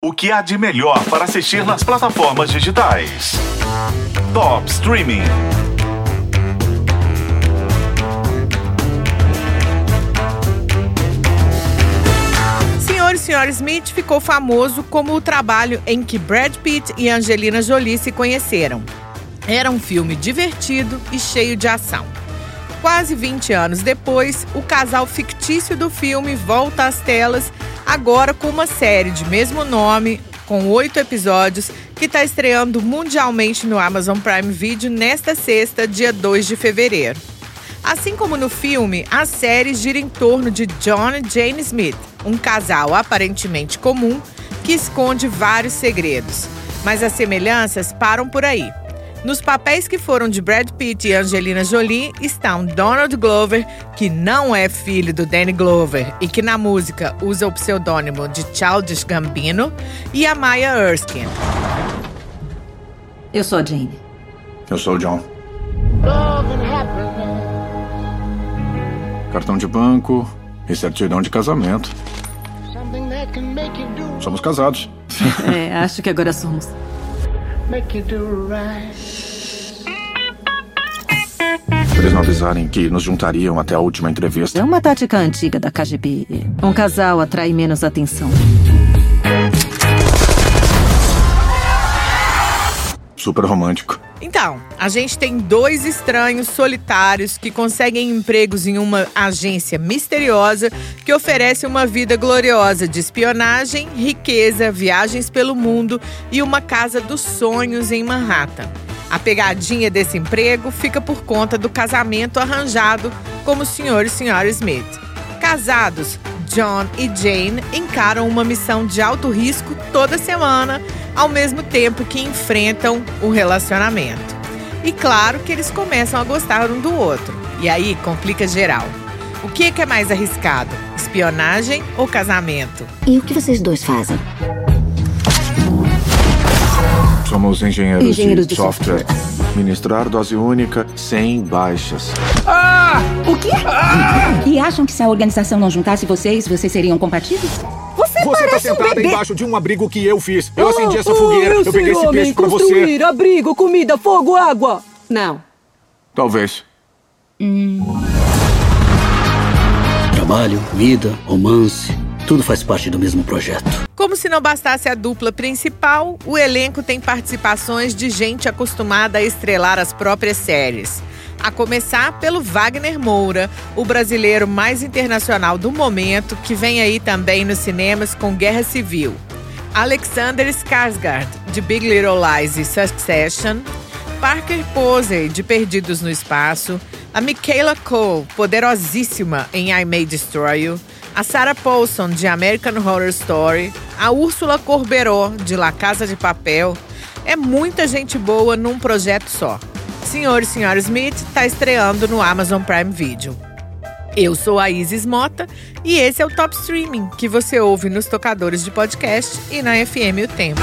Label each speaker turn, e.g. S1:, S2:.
S1: O que há de melhor para assistir nas plataformas digitais? Top Streaming.
S2: Senhor e Senhora Smith ficou famoso como o trabalho em que Brad Pitt e Angelina Jolie se conheceram. Era um filme divertido e cheio de ação. Quase 20 anos depois, o casal fictício do filme volta às telas, agora com uma série de mesmo nome, com oito episódios, que está estreando mundialmente no Amazon Prime Video nesta sexta, dia 2 de fevereiro. Assim como no filme, a série gira em torno de John e Jane Smith, um casal aparentemente comum que esconde vários segredos. Mas as semelhanças param por aí. Nos papéis que foram de Brad Pitt e Angelina Jolie estão Donald Glover, que não é filho do Danny Glover e que na música usa o pseudônimo de Childish Gambino, e a Maya Erskine.
S3: Eu sou a Jane.
S4: Eu sou o John. Cartão de banco e certidão de casamento. Somos casados.
S3: É, acho que agora somos.
S4: Se eles não avisarem que nos juntariam até a última entrevista.
S3: É uma tática antiga da KGB. Um casal atrai menos atenção.
S4: Super romântico.
S2: Então, a gente tem dois estranhos solitários que conseguem empregos em uma agência misteriosa que oferece uma vida gloriosa de espionagem, riqueza, viagens pelo mundo e uma casa dos sonhos em Manhattan. A pegadinha desse emprego fica por conta do casamento arranjado como o Sr. e Sra. Smith. Casados, John e Jane encaram uma missão de alto risco toda semana, ao mesmo tempo que enfrentam o relacionamento. E claro que eles começam a gostar um do outro. E aí complica geral. O que é mais arriscado? Espionagem ou casamento?
S5: E o que vocês dois fazem?
S4: Somos engenheiros,
S3: Engenheiros
S4: de,
S3: de
S4: software. Ministrar dose única sem baixas.
S5: E acham que se a organização não juntasse vocês, vocês seriam compatíveis?
S6: Você,
S7: Você tá
S6: parece um
S7: sentada
S6: bebê.
S7: embaixo de um abrigo que eu fiz. Eu
S6: Oh,
S7: acendi essa
S6: oh,
S7: fogueira,
S6: eu
S7: eu, peguei esse peixe pra você.
S6: construir abrigo, comida, fogo, água.
S3: Não.
S4: Talvez.
S8: Trabalho, vida, romance, tudo faz parte do mesmo projeto.
S2: Como se não bastasse a dupla principal, o elenco tem participações de gente acostumada a estrelar as próprias séries. A começar pelo Wagner Moura, o brasileiro mais internacional do momento, que vem aí também nos cinemas com Guerra Civil. Alexander Skarsgård, de Big Little Lies e Succession. Parker Posey, de Perdidos no Espaço. A Michaela Cole, poderosíssima em I May Destroy You. A Sarah Paulson, de American Horror Story. A Úrsula Corberó, de La Casa de Papel. É muita gente boa num projeto só. Senhor e Senhora Smith está estreando no Amazon Prime Video. Eu sou a Isis Mota e esse é o Top Streaming, que você ouve nos tocadores de podcast e na FM O Tempo.